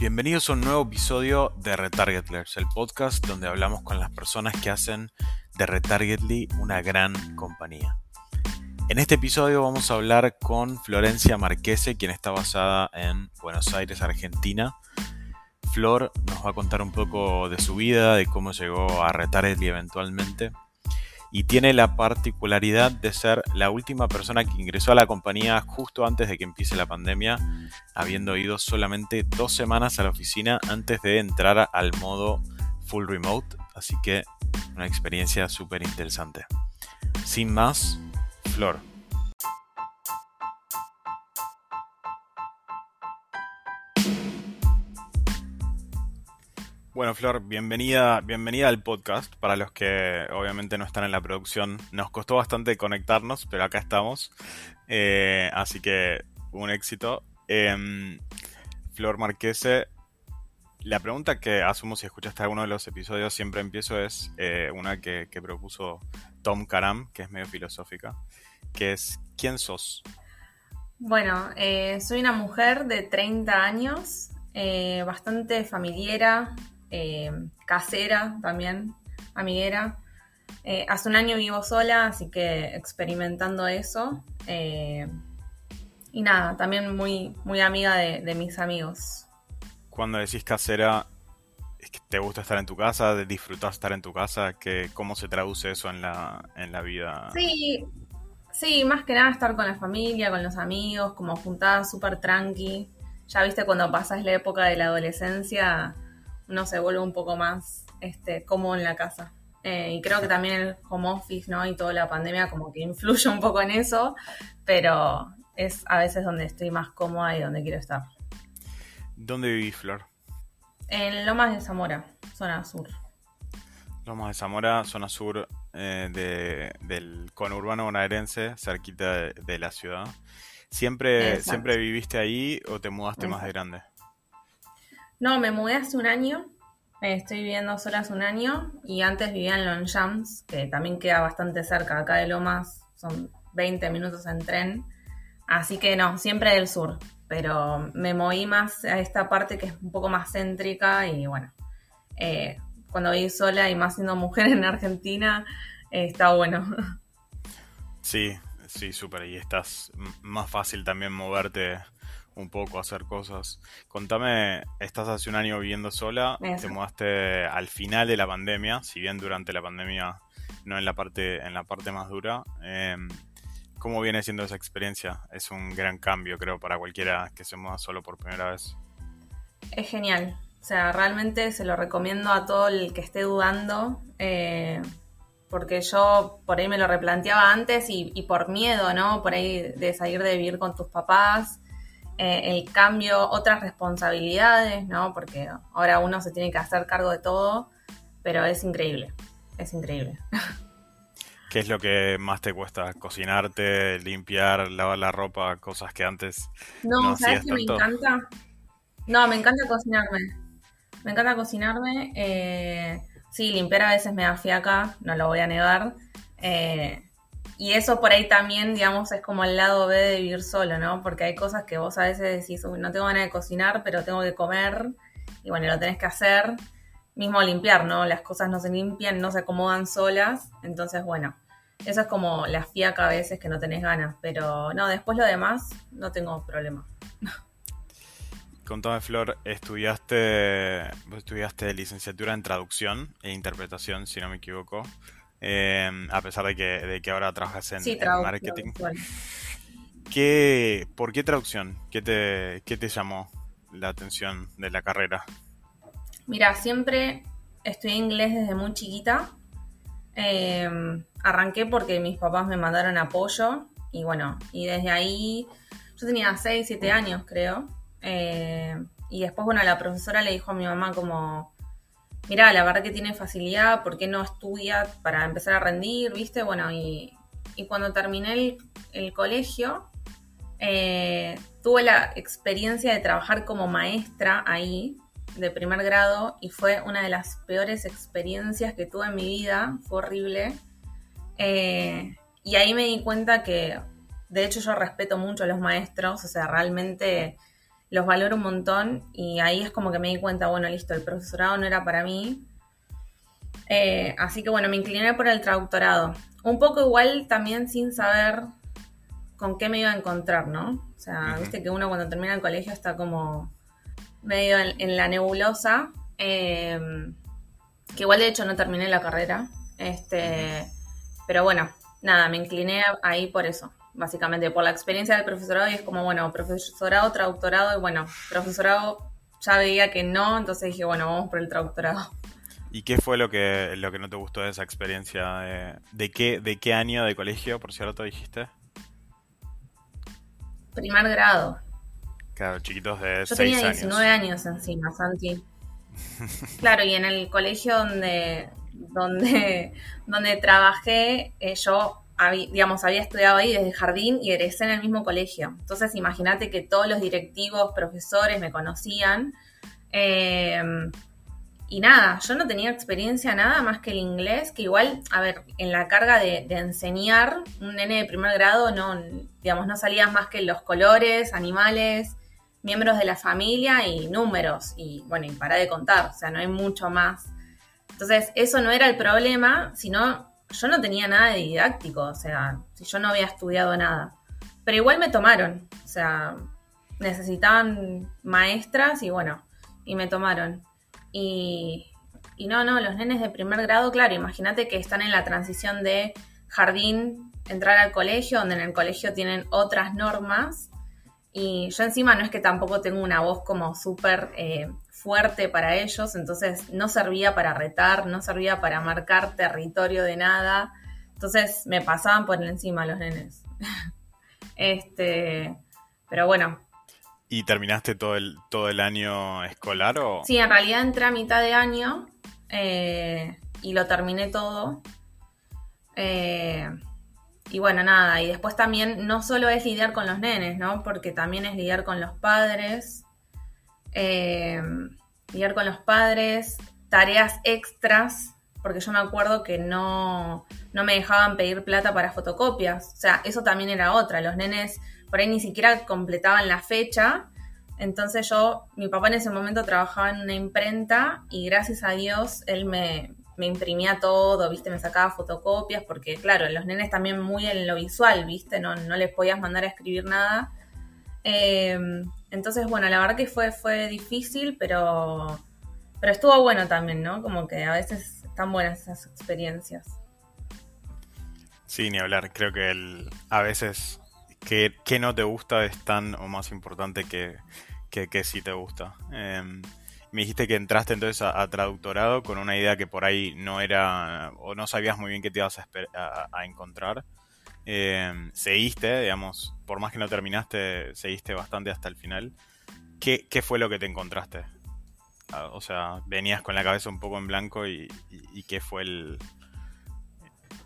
Bienvenidos a un nuevo episodio de Retargetlers, el podcast donde hablamos con las personas que hacen de Retargetly una gran compañía. En este episodio vamos a hablar con Florencia Marquese, quien está basada en Buenos Aires, Argentina. Flor nos va a contar un poco de su vida, de cómo llegó a Retargetly eventualmente y tiene la particularidad de ser la última persona que ingresó a la compañía justo antes de que empiece la pandemia, habiendo ido solamente dos semanas a la oficina antes de entrar al modo full remote, así que una experiencia súper interesante. Sin más, Flor. Bueno, Flor, bienvenida, bienvenida al podcast. Para los que obviamente no están en la producción, nos costó bastante conectarnos, pero acá estamos. Eh, así que un éxito. Em, Flor Marquese, la pregunta que asumo si escuchaste alguno de los episodios, siempre empiezo es eh, una que, propuso Tom Karam, que es medio filosófica, que es ¿quién sos? Bueno, eh, soy una mujer de 30 años, bastante familiera, eh, casera también, amiguera. Eh, hace un año vivo sola, así que experimentando eso. Eh, y nada, también muy, muy amiga de, mis amigos. Cuando decís casera, ¿es que te gusta estar en tu casa? ¿Disfrutas estar en tu casa? ¿Qué, ¿Cómo se traduce eso en la, en la vida? Sí, sí, más que nada estar con la familia, con los amigos, como juntada súper tranqui. Ya viste cuando pasas la época de la adolescencia, uno se vuelve un poco más este, cómodo en la casa. Eh, y creo que también el home office, ¿no? Y toda la pandemia como que influye un poco en eso, pero es a veces donde estoy más cómoda y donde quiero estar. ¿Dónde vivís, Flor? En Lomas de Zamora, zona sur. Lomas de Zamora, zona sur eh, del conurbano bonaerense, cerquita de, la ciudad. ¿Siempre, ¿Siempre viviste ahí o te mudaste más de grande? No, me mudé hace un año. Estoy viviendo sola hace un año y antes vivía en Longchamps, que también queda bastante cerca acá de Lomas, son 20 minutos en tren. Así que no, siempre del sur, pero me moví más a esta parte que es un poco más céntrica y bueno, eh, cuando viví sola y más siendo mujer en Argentina, eh, está bueno. Sí, sí, súper. Y estás más fácil también moverte un poco hacer cosas. Contame, estás hace un año viviendo sola, te mudaste al final de la pandemia, si bien durante la pandemia no en la parte, en la parte más dura. Em, ¿Cómo viene siendo esa experiencia? Es un gran cambio, creo, para cualquiera que se muda solo por primera vez. Es genial. O sea, realmente se lo recomiendo a todo el que esté dudando. Eh, porque yo por ahí me lo replanteaba antes y, y, por miedo, ¿no? Por ahí de salir de vivir con tus papás, eh, el cambio, otras responsabilidades, ¿no? Porque ahora uno se tiene que hacer cargo de todo, pero es increíble, es increíble. ¿Qué es lo que más te cuesta? ¿Cocinarte, limpiar, lavar la ropa, cosas que antes no, no ¿sabes que me encanta? No, me encanta cocinarme. Me encanta cocinarme. Eh, sí, limpiar a veces me da fiaca, no lo voy a negar. Eh, y eso por ahí también, digamos, es como el lado B de vivir solo, ¿no? Porque hay cosas que vos a veces decís, no tengo ganas de cocinar, pero tengo que comer, y bueno, lo tenés que hacer. Mismo limpiar, ¿no? Las cosas no se limpian, no se acomodan solas, entonces, bueno, eso es como la fiaca a veces que no tenés ganas, pero no, después lo demás no tengo problema. Contame, Flor, estudiaste, estudiaste licenciatura en traducción e interpretación, si no me equivoco. Em, a pesar de que, de que ahora trabajas en, marketing. ¿Qué, ¿Por qué traducción? ¿Qué te, ¿Qué te llamó la atención de la carrera? Mira, siempre estudié inglés desde muy chiquita. Em, arranqué porque mis papás me mandaron apoyo y bueno, y desde ahí yo tenía 6, 7 años creo. Eh, y después, bueno, la profesora le dijo a mi mamá como, mira, la verdad que tiene facilidad, ¿por qué no estudia para empezar a rendir? ¿Viste? Bueno, y, cuando terminé el, colegio, eh, tuve la experiencia de trabajar como maestra ahí, de primer grado, y fue una de las peores experiencias que tuve en mi vida, fue horrible. Eh, y ahí me di cuenta que, de hecho, yo respeto mucho a los maestros, o sea, realmente los valoro un montón y ahí es como que me di cuenta, bueno, listo, el profesorado no era para mí. Eh, así que bueno, me incliné por el traductorado. Un poco igual también sin saber con qué me iba a encontrar, ¿no? O sea, viste que uno cuando termina el colegio está como medio en, la nebulosa. Em, que igual de hecho no terminé la carrera. Este, pero bueno, nada, me incliné ahí por eso, básicamente, por la experiencia del profesorado y es como, bueno, profesorado, traductorado, y bueno, profesorado ya veía que no, entonces dije, bueno, vamos por el traductorado. ¿Y qué fue lo que, lo que no te gustó de esa experiencia? ¿De, qué, ¿De qué año de colegio, por cierto, dijiste? Primer grado. Claro, chiquitos de Yo tenía 19 años. encima, Santi. claro, y en el colegio donde, donde, donde trabajé, eh, yo digamos, había estudiado ahí desde jardín y egresé en el mismo colegio. Entonces, imagínate que todos los directivos, profesores me conocían. Eh, y nada, yo no tenía experiencia nada más que el inglés, que igual, a ver, en la carga de, enseñar, un nene de primer grado no, digamos, no salía más que los colores, animales, miembros de la familia y números. Y bueno, y para de contar, o sea, no hay mucho más. Entonces, eso no era el problema, sino yo no tenía nada de didáctico, o sea, si yo no había estudiado nada. Pero igual me tomaron, o sea, necesitaban maestras y bueno, y me tomaron. Y, no, no, los nenes de primer grado, claro, imagínate que están en la transición de jardín, entrar al colegio, donde en el colegio tienen otras normas. Y yo encima no es que tampoco tengo una voz como súper eh, fuerte para ellos, entonces no servía para retar, no servía para marcar territorio de nada. Entonces me pasaban por encima los nenes. este, pero bueno, ¿Y terminaste todo el, todo el año escolar o...? Sí, en realidad entré a mitad de año eh, y lo terminé todo. Eh, y bueno, nada, y después también no solo es lidiar con los nenes, ¿no? Porque también es lidiar con los padres, eh, lidiar con los padres, tareas extras, porque yo me acuerdo que no, no me dejaban pedir plata para fotocopias. O sea, eso también era otra. Los nenes por ahí ni siquiera completaban la fecha. Entonces yo, mi papá en ese momento trabajaba en una imprenta y gracias a Dios él me, imprimía todo, viste, me sacaba fotocopias, porque claro, los nenes también muy en lo visual, viste, no, no les podías mandar a escribir nada. Em, entonces, bueno, la verdad que fue, fue difícil, pero, pero estuvo bueno también, ¿no? Como que a veces están buenas esas experiencias. Sí, ni hablar. Creo que el, a veces que, no te gusta es tan o más importante que, que, sí te gusta. Em, me dijiste que entraste entonces a, traductorado con una idea que por ahí no era o no sabías muy bien qué te ibas a, encontrar. Em, seguiste, digamos, por más que no terminaste, seguiste bastante hasta el final. ¿Qué, fue lo que te encontraste? Ah, o sea, venías con la cabeza un poco en blanco y, qué fue el,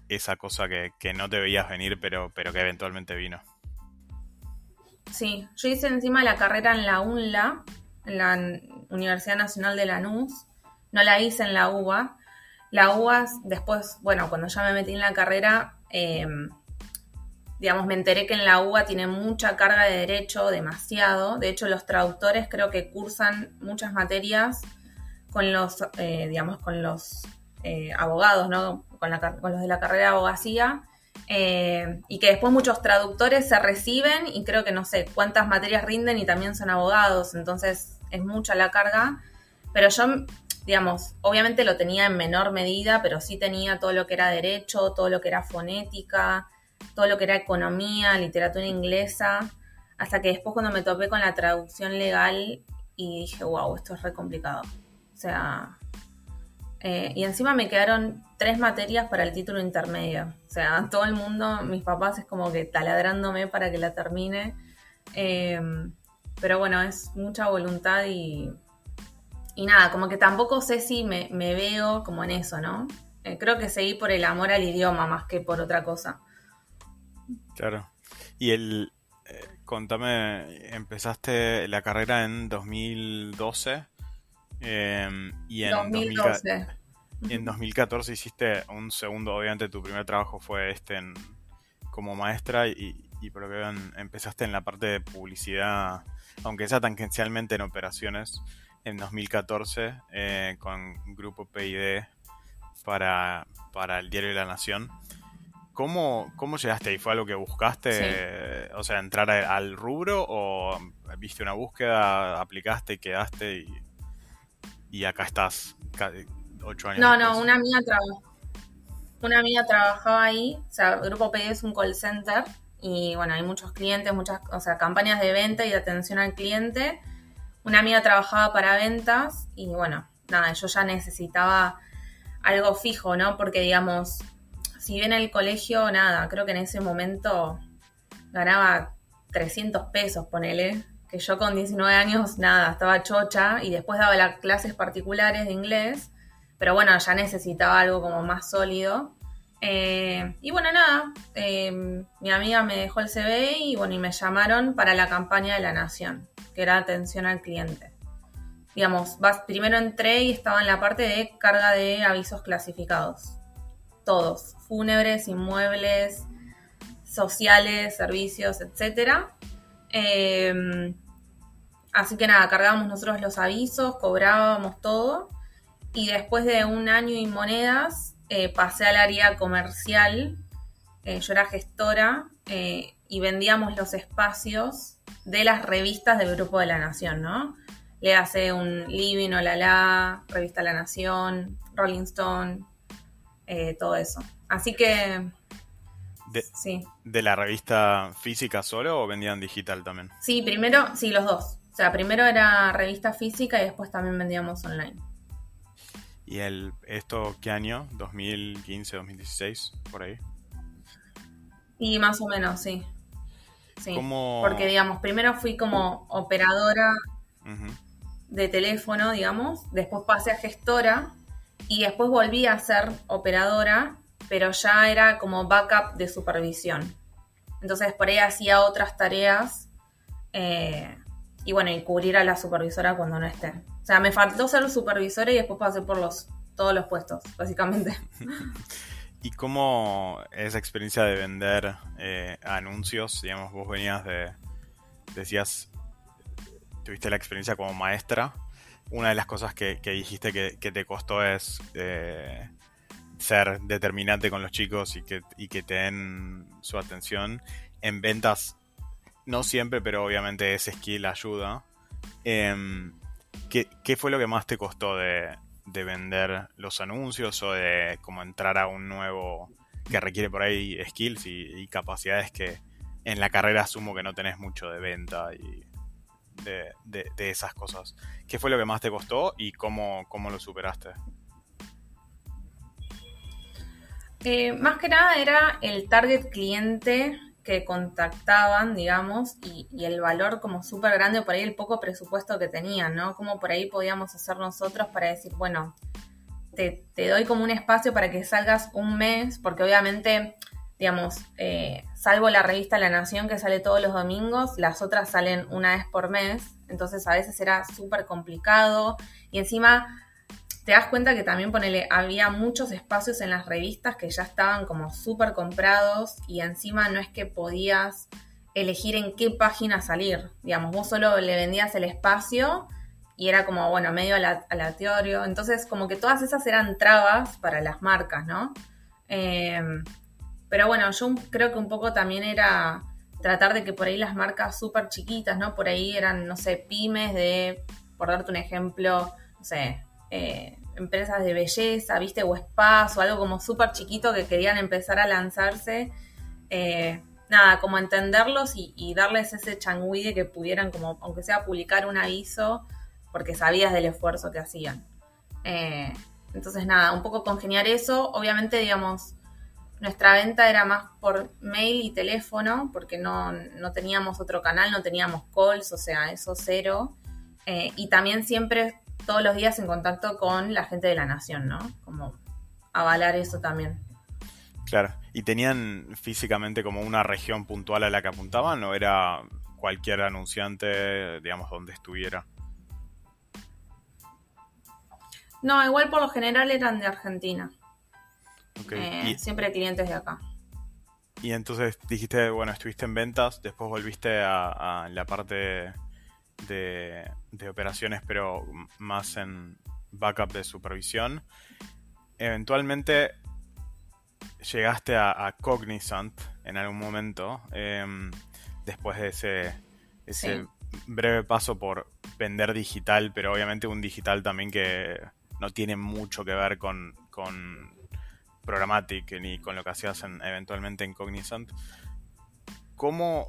esa cosa que, no te veías venir, pero, pero que eventualmente vino. Sí, yo hice encima la carrera en la UNLA, en la Universidad Nacional de Lanús. No la hice en la UBA. La UBA, después, bueno, cuando ya me metí en la carrera, em, digamos, me enteré que en la UBA tiene mucha carga de derecho, demasiado. De hecho, los traductores creo que cursan muchas materias con los, eh, digamos, con los eh, abogados, ¿no? Con, con los de la carrera de abogacía eh, y que después muchos traductores se reciben y creo que no sé cuántas materias rinden y también son abogados, entonces es mucha la carga, pero yo, digamos, obviamente lo tenía en menor medida, pero sí tenía todo lo que era derecho, todo lo que era fonética, todo lo que era economía, literatura inglesa, hasta que después cuando me topé con la traducción legal y dije, wow, esto es re complicado. O sea, eh, y encima me quedaron tres materias para el título intermedio. O sea, todo el mundo, mis papás es como que taladrándome para que la termine. Em, pero bueno, es mucha voluntad y, y nada, como que tampoco sé si me, veo como en eso, ¿no? Eh, creo que seguí por el amor al idioma más que por otra cosa. Claro. Y el, eh, contame, empezaste la carrera en 2012 Em, y en 2012. en 2014 hiciste un segundo, obviamente tu primer trabajo fue este como maestra y, y por lo que veo empezaste en la parte de publicidad, aunque sea tangencialmente en operaciones, en 2014 eh, con Grupo PID para, para el diario de la Nación. ¿Cómo, ¿Cómo llegaste ahí? ¿Fue algo que buscaste? O sea, entrar al rubro o viste una búsqueda, aplicaste, quedaste y, y acá estás ocho años. No, no, una amiga Una amiga trabajaba ahí, o sea, Grupo PD es un call center y bueno, hay muchos clientes, muchas, o sea, campañas de venta y de atención al cliente. Una amiga trabajaba para ventas y bueno, nada, yo ya necesitaba algo fijo, ¿no? Porque digamos, si bien el colegio, nada, creo que en ese momento ganaba 300 pesos, ponele, que yo con 19 años, nada, estaba chocha y después daba las clases particulares de inglés, pero bueno, ya necesitaba algo como más sólido. Eh, y bueno, nada, em, mi amiga me dejó el CV y bueno, y me llamaron para la campaña de la Nación, que era atención al cliente. Digamos, primero entré y estaba en la parte de carga de avisos clasificados todos, fúnebres, inmuebles, sociales, servicios, etc. Em, así que nada, cargábamos nosotros los avisos, cobrábamos todo y después de un año y monedas eh, pasé al área comercial, eh, yo era gestora eh, y vendíamos los espacios de las revistas del Grupo de la Nación, ¿no? Le hace un Living o La La, Revista La Nación, Rolling Stone, eh, todo eso. Así que... De, sí. ¿De la revista física solo o vendían digital también? Sí, primero, sí, los dos. O sea, primero era revista física y después también vendíamos online. ¿Y el, esto qué año? ¿2015, 2016? Por ahí. Y más o menos, sí. Sí. Porque, digamos, primero fui como operadora de teléfono, digamos. Después pasé a gestora y después volví a ser operadora, pero ya era como backup de supervisión. Entonces por ahí hacía otras tareas eh, y bueno, y cubrir a la supervisora cuando no esté. O sea, me faltó ser supervisora y después pasé por los, todos los puestos, básicamente. ¿Y cómo esa experiencia de vender eh, anuncios? Digamos, vos venías de, decías, tuviste la experiencia como maestra una de las cosas que, dijiste que, te costó es eh, ser determinante con los chicos y que, que te den su atención. En ventas, no siempre, pero obviamente ese skill ayuda. Em, ¿qué, fue lo que más te costó de, vender los anuncios o de como entrar a un nuevo que requiere por ahí skills y, y capacidades que en la carrera asumo que no tenés mucho de venta y de, esas cosas. ¿Qué fue lo que más te costó y cómo, cómo lo superaste? Eh, más que nada era el target cliente que contactaban, digamos, y, el valor como súper grande, por ahí el poco presupuesto que tenían, ¿no? Como por ahí podíamos hacer nosotros para decir, bueno, te, te doy como un espacio para que salgas un mes, porque obviamente digamos, eh, salvo la revista La Nación que sale todos los domingos, las otras salen una vez por mes, entonces a veces era súper complicado y encima te das cuenta que también ponele, había muchos espacios en las revistas que ya estaban como súper comprados y encima no es que podías elegir en qué página salir, digamos, vos solo le vendías el espacio y era como, bueno, medio aleatorio, entonces como que todas esas eran trabas para las marcas, ¿no? Eh, pero bueno, yo creo que un poco también era tratar de que por ahí las marcas súper chiquitas, ¿no? Por ahí eran, no sé, pymes de, por darte un ejemplo, no sé, eh, empresas de belleza, viste, o spas o algo como súper chiquito que querían empezar a lanzarse. Eh, nada, como entenderlos y, darles ese changüí de que pudieran, como, aunque sea publicar un aviso, porque sabías del esfuerzo que hacían. Eh, entonces, nada, un poco congeniar eso. Obviamente, digamos, nuestra venta era más por mail y teléfono, porque no, teníamos otro canal, no teníamos calls, o sea, eso cero. Eh, y también siempre, todos los días en contacto con la gente de la nación, ¿no? Como avalar eso también. Claro. ¿Y tenían físicamente como una región puntual a la que apuntaban o era cualquier anunciante, digamos, donde estuviera? No, igual por lo general eran de Argentina. Eh, siempre clientes de acá. y entonces dijiste, bueno, estuviste en ventas, después volviste a, la parte de, operaciones, pero más en backup de supervisión. Eventualmente llegaste a, Cognizant en algún momento, em, después de ese, ese breve paso por vender digital, pero obviamente un digital también que no tiene mucho que ver con, con Programmatic ni con lo que hacías eventualmente en Cognizant. ¿Cómo,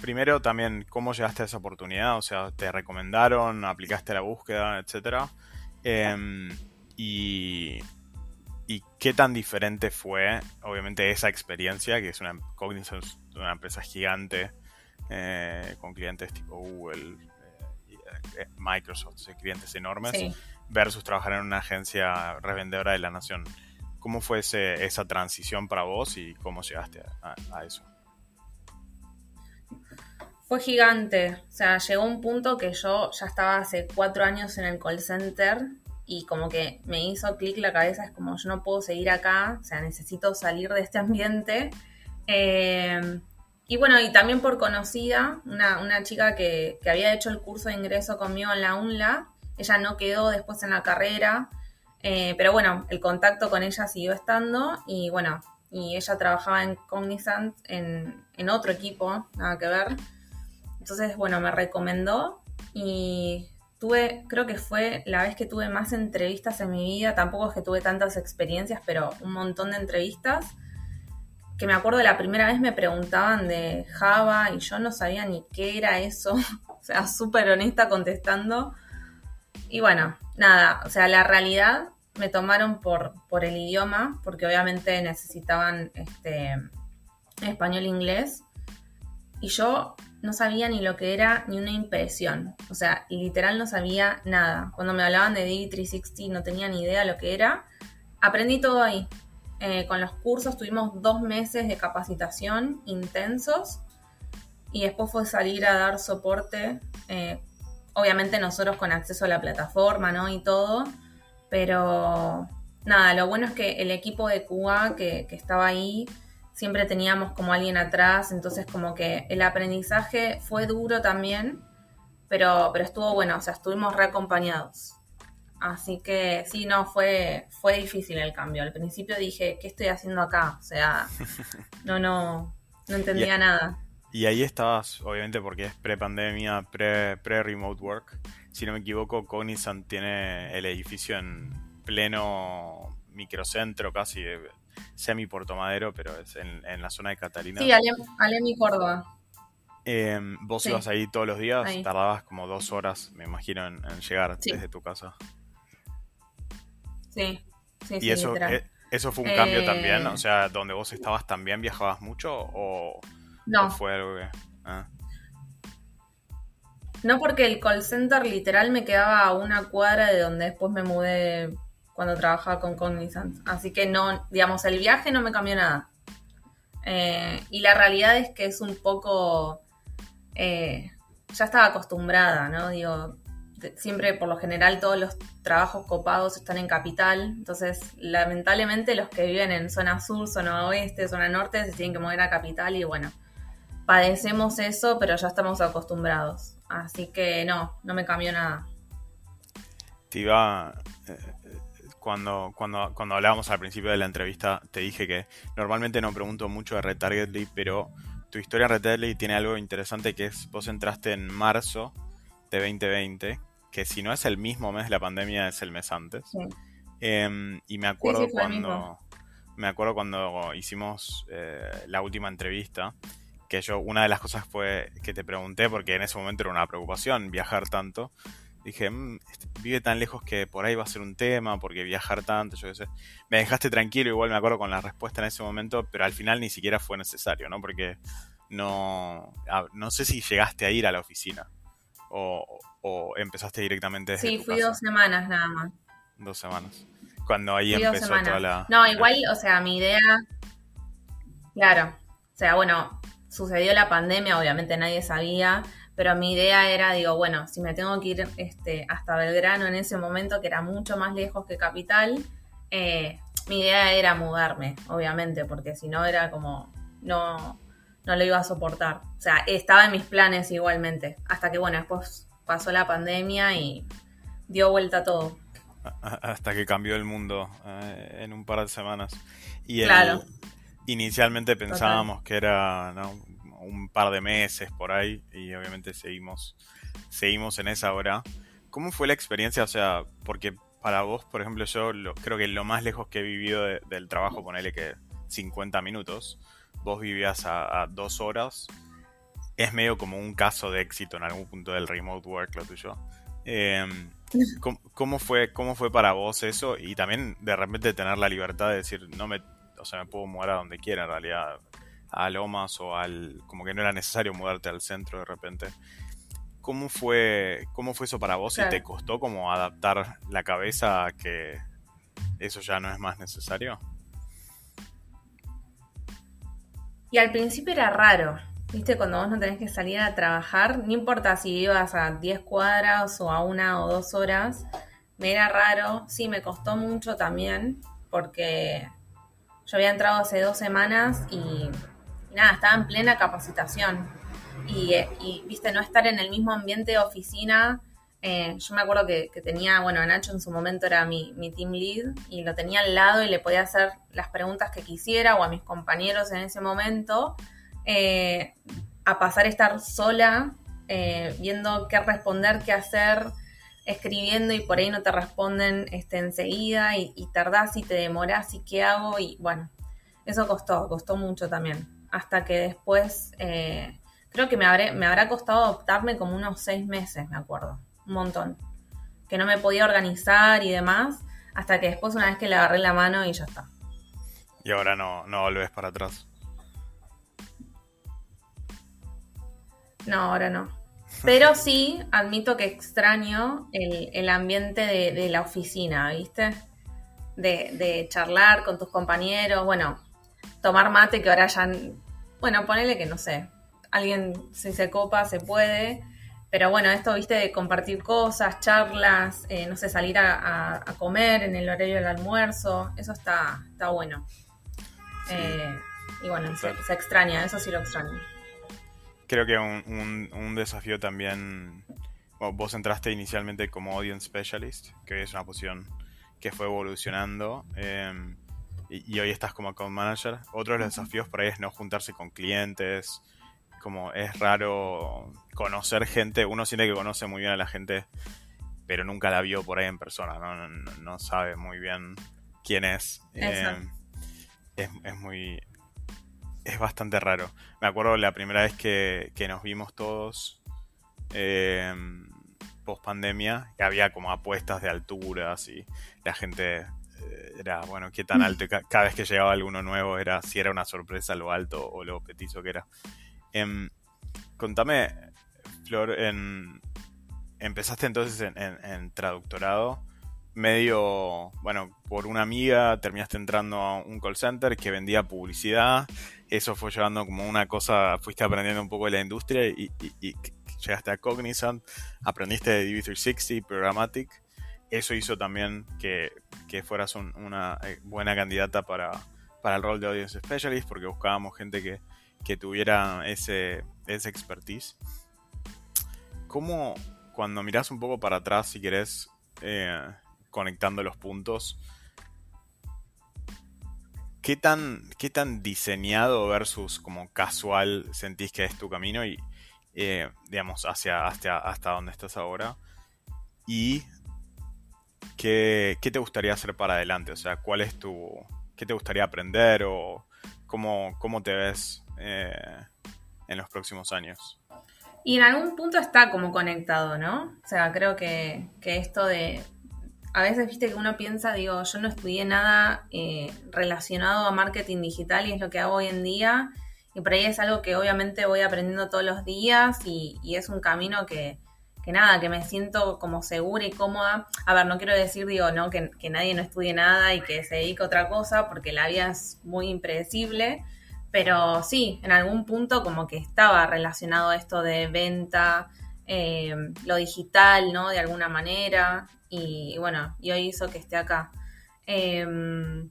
primero también, cómo llegaste a esa oportunidad? O sea, ¿te recomendaron, aplicaste la búsqueda, etcétera? Em, y, y, qué tan diferente fue, obviamente, esa experiencia, que es una Cognizant, una empresa gigante, eh, con clientes tipo Google, eh, eh, Microsoft, clientes enormes, versus trabajar en una agencia revendedora de la nación. ¿Cómo fue esa transición para vos y cómo llegaste a, eso? Fue gigante, o sea, llegó un punto que yo ya estaba hace cuatro años en el call center y como que me hizo clic la cabeza, es como yo no puedo seguir acá, o sea, necesito salir de este ambiente. Eh, y bueno, y también por conocida, una, chica que, que, había hecho el curso de ingreso conmigo en la UNLA, ella no quedó después en la carrera, eh, pero bueno, el contacto con ella siguió estando y bueno, y ella trabajaba en Cognizant en, en otro equipo, nada que ver. Entonces, bueno, me recomendó y tuve, creo que fue la vez que tuve más entrevistas en mi vida, tampoco es que tuve tantas experiencias, pero un montón de entrevistas que me acuerdo de la primera vez me preguntaban de Java y yo no sabía ni qué era eso, o sea, súper honesta contestando. Y bueno, nada, o sea, la realidad me tomaron por, por el idioma, porque obviamente necesitaban este, español e inglés, y yo no sabía ni lo que era ni una impresión, o sea, literal no sabía nada. Cuando me hablaban de DV360 no tenía ni idea lo que era. Aprendí todo ahí, eh, con los cursos tuvimos dos meses de capacitación intensos y después fue salir a dar soporte, eh, obviamente nosotros con acceso a la plataforma, ¿no? Y todo, pero nada, lo bueno es que el equipo de Cuba que, que estaba ahí, siempre teníamos como alguien atrás, entonces como que el aprendizaje fue duro también, pero, pero estuvo bueno, o sea, estuvimos reacompañados. Así que sí, no, fue, fue difícil el cambio. Al principio dije, ¿qué estoy haciendo acá? O sea, no, no, no entendía nada. Y ahí estabas, obviamente, porque es pre-pandemia, pre-remote work. Si no me equivoco, Cognizant tiene el edificio en pleno microcentro, casi semi Puerto Madero, pero es en, la zona de Catalina. Sí, Alemi, Córdoba. Em, vos ibas ahí todos los días, tardabas como dos horas, me imagino, en, llegar desde tu casa. Sí, sí, ¿Y eso, eh, eso fue un cambio también? O sea, donde vos estabas también viajabas mucho o, no. fue algo que... Ah? No, porque el call center literal me quedaba a una cuadra de donde después me mudé cuando trabajaba con Cognizant. Así que no, digamos, el viaje no me cambió nada. Eh, y la realidad es que es un poco... Eh, ya estaba acostumbrada, ¿no? Digo, siempre por lo general todos los trabajos copados están en capital, entonces lamentablemente los que viven en zona sur, zona oeste, zona norte se tienen que mover a capital y bueno, padecemos eso, pero ya estamos acostumbrados. Así que no, no me cambió nada. Te iba... Eh, cuando, cuando, cuando hablábamos al principio de la entrevista, te dije que normalmente no pregunto mucho de Retargetly, pero tu historia en Retargetly tiene algo interesante que es, vos entraste en marzo de 2020, que si no es el mismo mes de la pandemia, es el mes antes. Em, y me acuerdo cuando. Me acuerdo cuando hicimos eh, la última entrevista. Que yo, una de las cosas fue que te pregunté, porque en ese momento era una preocupación viajar tanto. Dije, mm, este, vive tan lejos que por ahí va a ser un tema, porque viajar tanto, yo qué sé. Me dejaste tranquilo, igual me acuerdo con la respuesta en ese momento, pero al final ni siquiera fue necesario, ¿no? Porque no, no sé si llegaste a ir a la oficina o, empezaste directamente desde Sí, fui dos semanas nada más. Dos semanas. Cuando ahí empezó toda la... No, igual, o sea, mi idea... Claro. O sea, bueno, sucedió la pandemia, obviamente nadie sabía, pero mi idea era, digo, bueno, si me tengo que ir este, hasta Belgrano en ese momento, que era mucho más lejos que Capital, eh, mi idea era mudarme, obviamente, porque si no era como no, no lo iba a soportar. O sea, estaba en mis planes igualmente. Hasta que, bueno, después pasó la pandemia y dio vuelta todo. Hasta que cambió el mundo eh, en un par de semanas. Y claro. Inicialmente pensábamos que era un par de meses por ahí y obviamente seguimos, seguimos en esa hora. ¿Cómo fue la experiencia? O sea, porque para vos, por ejemplo, yo creo que lo más lejos que he vivido del trabajo, ponele que 50 minutos, vos vivías a, dos horas. Es medio como un caso de éxito en algún punto del remote work, lo tuyo. Em, ¿cómo, fue, ¿Cómo fue para vos eso? Y también de repente tener la libertad de decir, no me, o sea, me puedo mudar a donde quiera en realidad, a Lomas o al, como que no era necesario mudarte al centro de repente. ¿Cómo fue, cómo fue eso para vos y te costó como adaptar la cabeza a que eso ya no es más necesario? Y al principio era raro, ¿viste? Cuando vos no tenés que salir a trabajar, no importa si ibas a 10 cuadras o a una o dos horas, me era raro. Sí, me costó mucho también, porque yo había entrado hace dos semanas y, nada, estaba en plena capacitación. Y, viste, no estar en el mismo ambiente de oficina eh, yo me acuerdo que, tenía, bueno, Nacho en su momento era mi, team lead y lo tenía al lado y le podía hacer las preguntas que quisiera o a mis compañeros en ese momento, eh, a pasar a estar sola, eh, viendo qué responder, qué hacer, escribiendo y por ahí no te responden este, enseguida y, y tardás y te demorás y qué hago y bueno, eso costó, costó mucho también. Hasta que después, creo que me, habré, me habrá costado adoptarme como unos seis meses, me acuerdo un montón. Que no me podía organizar y demás, hasta que después una vez que le agarré la mano y ya está. Y ahora no, no volvés para atrás. No, ahora no. Pero sí, admito que extraño el, ambiente de, la oficina, ¿viste? De, de, charlar con tus compañeros, bueno, tomar mate que ahora ya, bueno, ponele que no sé, alguien si se copa se puede, pero bueno, esto, viste, de compartir cosas, charlas, eh, no sé, salir a, comer en el horario del almuerzo, eso está, está bueno. Eh, y bueno, se, extraña, eso sí lo extraño. Creo que un, un, desafío también, vos entraste inicialmente como Audience Specialist, que es una posición que fue evolucionando. Em, y, hoy estás como account manager. Otro de los desafíos por ahí es no juntarse con clientes, como es raro conocer gente, uno siente que conoce muy bien a la gente, pero nunca la vio por ahí en persona, no, no, sabe muy bien quién es. Eh, es. muy... Es bastante raro. Me acuerdo la primera vez que, nos vimos todos eh, post pandemia, que había como apuestas de alturas y la gente eh, era, bueno, qué tan alto. Cada vez que llegaba alguno nuevo era si era una sorpresa lo alto o lo petizo que era. Em, contame, Flor, en, empezaste entonces en, traductorado, medio, bueno, por una amiga terminaste entrando a un call center que vendía publicidad, eso fue llevando como una cosa, fuiste aprendiendo un poco de la industria y, llegaste a Cognizant, aprendiste de DB360, Programmatic, eso hizo también que, fueras una eh, buena candidata para, para el rol de Audience Specialist porque buscábamos gente que que tuviera ese, ese expertise. ¿Cómo, cuando miras un poco para atrás, si querés, eh, conectando los puntos, ¿qué tan, qué tan diseñado versus como casual sentís que es tu camino y, eh, digamos, hacia, hasta, hasta donde estás ahora? Y ¿qué, ¿qué, te gustaría hacer para adelante? O sea, ¿cuál es tu... ¿Qué te gustaría aprender o cómo, cómo te ves eh, en los próximos años. Y en algún punto está como conectado, ¿no? O sea, creo que, esto de... A veces, viste que uno piensa, digo, yo no estudié nada eh, relacionado a marketing digital y es lo que hago hoy en día. Y por ahí es algo que obviamente voy aprendiendo todos los días y, es un camino que, nada, que me siento como segura y cómoda. A ver, no quiero decir, digo, no, que, que, nadie no estudie nada y que se dedique a otra cosa, porque la vida es muy impredecible. Pero sí, en algún punto como que estaba relacionado a esto de venta, eh, lo digital, ¿no? De alguna manera. Y, bueno, y hoy hizo que esté acá. Em,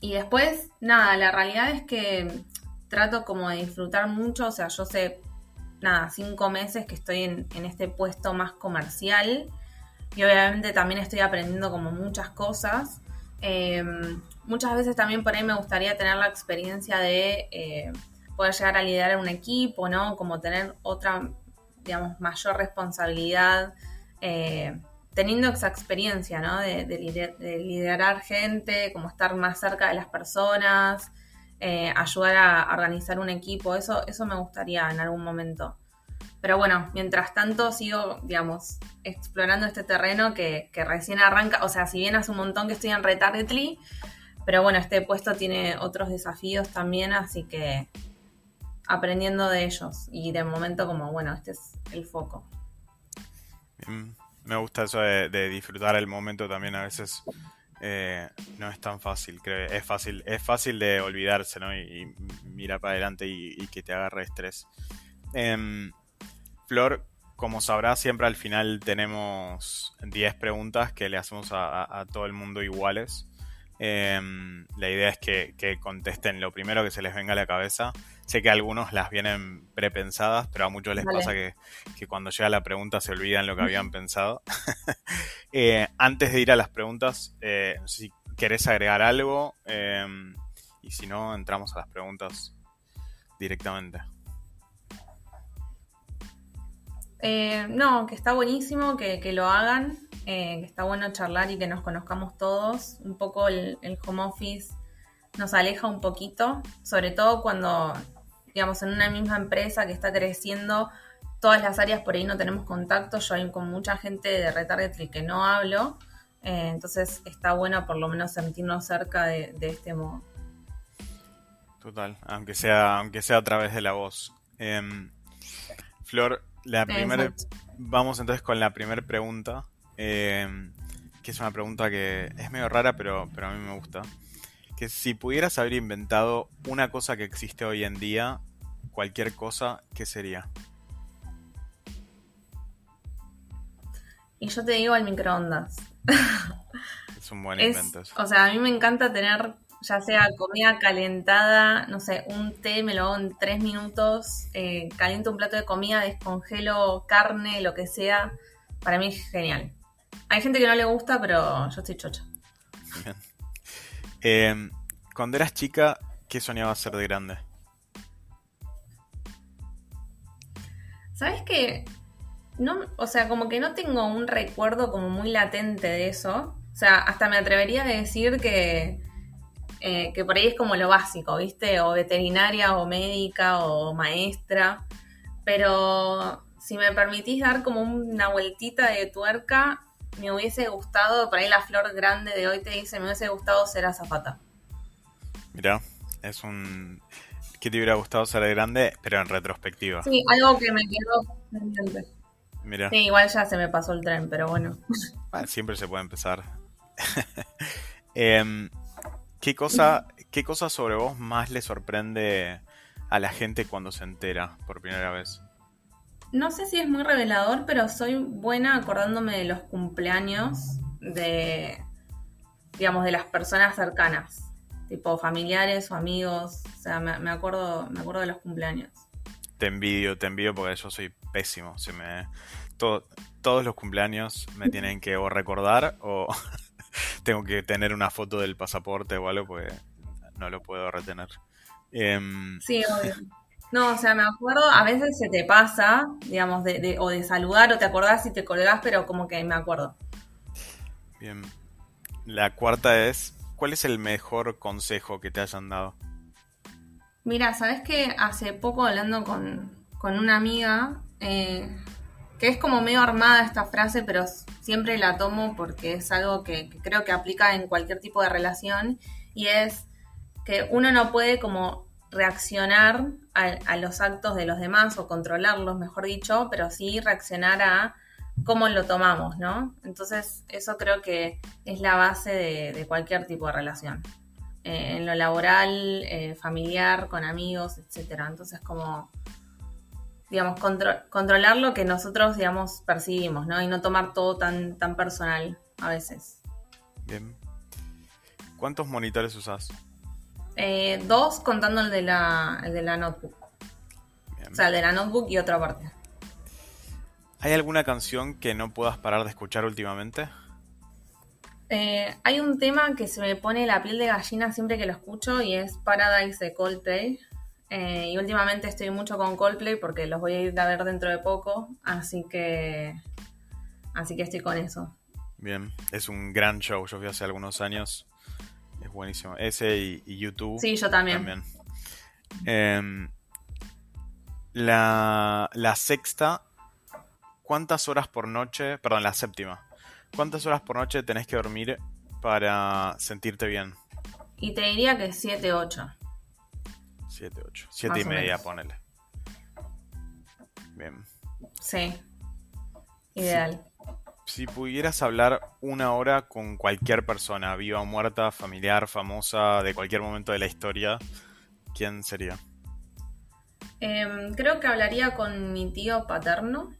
y después, nada, la realidad es que trato como de disfrutar mucho, o sea, yo sé, nada, cinco meses que estoy en, en este puesto más comercial y obviamente también estoy aprendiendo como muchas cosas. Em, muchas veces también por ahí me gustaría tener la experiencia de eh, poder llegar a liderar un equipo, ¿no? Como tener otra, digamos, mayor responsabilidad, eh, teniendo esa experiencia, ¿no? De, liderar gente, como estar más cerca de las personas, eh, ayudar a organizar un equipo, eso, eso me gustaría en algún momento. Pero bueno, mientras tanto sigo, digamos, explorando este terreno que, recién arranca. O sea, si bien hace un montón que estoy en Retargetly, pero bueno, este puesto tiene otros desafíos también, así que aprendiendo de ellos. Y de momento como, bueno, este es el foco. Me gusta eso de, disfrutar el momento también a veces. Eh, no es tan fácil, creo. Es fácil, es fácil de olvidarse, ¿no? Y, mirar para adelante y, que te agarre estrés. Em, Flor, como sabrás, siempre al final tenemos 10 preguntas que le hacemos a, todo el mundo iguales. Em, la idea es que, contesten lo primero que se les venga a la cabeza. Sé que algunos las vienen prepensadas, pero a muchos les pasa que, cuando llega la pregunta se olvidan lo que habían pensado. Eh, antes de ir a las preguntas, eh, si querés agregar algo em, y si no, entramos a las preguntas directamente. Eh, no, que está buenísimo que, lo hagan, eh, que está bueno charlar y que nos conozcamos todos. Un poco el, home office nos aleja un poquito, sobre todo cuando, digamos, en una misma empresa que está creciendo, todas las áreas por ahí no tenemos contacto. Yo hay con mucha gente de Retargetly que no hablo, eh, entonces está bueno por lo menos sentirnos cerca de, este modo. Total, aunque sea, aunque sea a través de la voz. Em, Flor, la primera, vamos entonces con la primera pregunta, eh, que es una pregunta que es medio rara, pero, pero a mí me gusta. Que si pudieras haber inventado una cosa que existe hoy en día, cualquier cosa, ¿qué sería? Y yo te digo el microondas. Es un buen invento. O sea, a mí me encanta tener ya sea comida calentada, no sé, un té me lo hago en tres minutos, eh, caliento un plato de comida, descongelo carne, lo que sea, para mí es genial. Hay gente que no le gusta, pero yo estoy chocha. Em, cuando eras chica, ¿qué soñabas ser de grande? ¿Sabes qué? No, o sea, como que no tengo un recuerdo como muy latente de eso. O sea, hasta me atrevería a decir que eh, que por ahí es como lo básico, ¿viste? O veterinaria o médica o maestra. Pero si me permitís dar como una vueltita de tuerca, me hubiese gustado, por ahí la flor grande de hoy te dice, me hubiese gustado ser azafata. Mira, es un... ¿Qué te hubiera gustado ser grande, pero en retrospectiva? Sí, algo que me quedó pendiente. Mira. Sí, igual ya se me pasó el tren, pero bueno. siempre se puede empezar. eh, ¿Qué cosa, ¿Qué cosa sobre vos más le sorprende a la gente cuando se entera por primera vez? No sé si es muy revelador, pero soy buena acordándome de los cumpleaños de, digamos, de las personas cercanas, tipo familiares o amigos. O sea, me, acuerdo, me acuerdo de los cumpleaños. Te envidio, te envidio porque yo soy pésimo. Si me, todos los cumpleaños me tienen que o recordar o tengo que tener una foto del pasaporte o algo, pues no lo puedo retener. Em, sí, obvio. No, o sea, me acuerdo, a veces se te pasa, digamos, de, o de saludar o te acordás y te colgás, pero como que me acuerdo. Bien. La cuarta es, ¿cuál es el mejor consejo que te hayan dado? Mira, sabes que hace poco hablando con, con una amiga, eh, que es como medio armada esta frase, pero siempre la tomo porque es algo que, creo que aplica en cualquier tipo de relación y es que uno no puede como reaccionar a, los actos de los demás o controlarlos, mejor dicho, pero sí reaccionar a cómo lo tomamos, ¿no? Entonces eso creo que es la base de, cualquier tipo de relación. Eh, en lo laboral, eh, familiar, con amigos, etcétera. Entonces como digamos, controlar lo que nosotros, digamos, percibimos, ¿no? Y no tomar todo tan, tan personal a veces. Bien. ¿Cuántos monitores usas? Eh, dos contando el de la, el de la notebook. O sea, el de la notebook y otra parte. ¿Hay alguna canción que no puedas parar de escuchar últimamente? Eh, hay un tema que se me pone la piel de gallina siempre que lo escucho y es Paradise de Coldplay. Eh, y últimamente estoy mucho con Coldplay porque los voy a ir a ver dentro de poco, así que así que estoy con eso. Bien, es un gran show. Yo fui hace algunos años. Buenísimo. Ese y, YouTube. Sí, yo también. Em, la, la sexta, ¿cuántas horas por noche? Perdón, la séptima. ¿Cuántas horas por noche tenés que dormir para sentirte bien? Y te diría que 7, 8. 7, 8. 7 y media, ponele. Bien. Sí. Ideal. Si, pudieras hablar una hora con cualquier persona, viva o muerta, familiar, famosa, de cualquier momento de la historia, ¿quién sería? Em, creo que hablaría con mi tío paterno.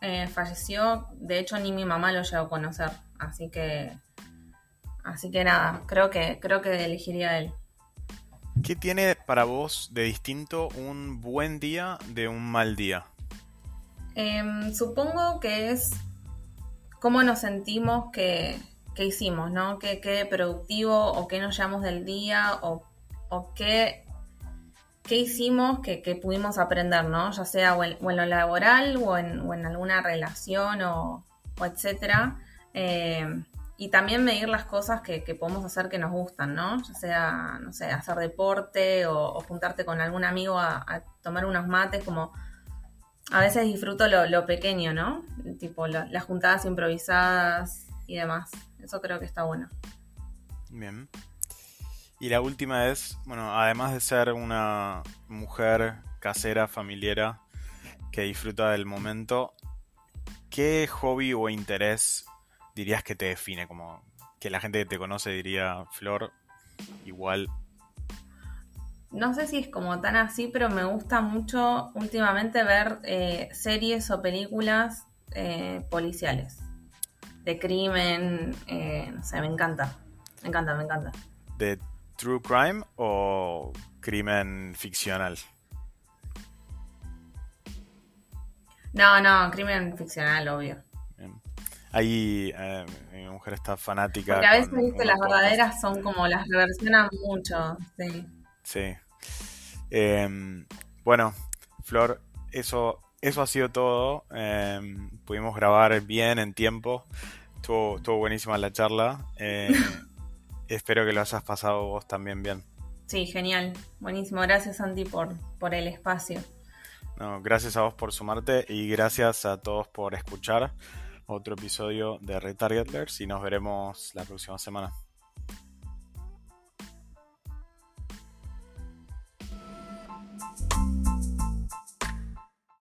Eh, falleció, de hecho ni mi mamá lo llegó a conocer, así que así que nada, creo que creo que elegiría a él. ¿Qué tiene para vos de distinto un buen día de un mal día? Em, supongo que es cómo nos sentimos que, hicimos, ¿no? ¿Qué, qué productivo o qué nos llevamos del día o, o qué qué hicimos que, pudimos aprender, ¿no? Ya sea o en, lo laboral o en, alguna relación o, etcétera. Eh, y también medir las cosas que, podemos hacer que nos gustan, ¿no? Ya sea, no sé, hacer deporte o, juntarte con algún amigo a, tomar unos mates, como a veces disfruto lo, pequeño, ¿no? Tipo las juntadas improvisadas y demás. Eso creo que está bueno. Bien. Y la última es, bueno, además de ser una mujer casera, familiera, que disfruta del momento, ¿qué hobby o interés dirías que te define? Como que la gente que te conoce diría, Flor, igual. No sé si es como tan así, pero me gusta mucho últimamente ver eh, series o películas eh, policiales. De crimen, eh, no sé, me encanta. Me encanta, me encanta. De true crime o crimen ficcional? No, no, crimen ficcional, obvio. Ahí eh, mi mujer está fanática. Porque a veces, viste, las verdaderas son como las reversionan mucho, sí. Sí. Em, bueno, Flor, eso, eso ha sido todo. Em, pudimos grabar bien en tiempo. Estuvo, estuvo buenísima la charla. Em, Espero que lo hayas pasado vos también bien. Sí, genial. Buenísimo. Gracias, Santi, por, por el espacio. No, gracias a vos por sumarte y gracias a todos por escuchar otro episodio de Retargetlers y nos veremos la próxima semana.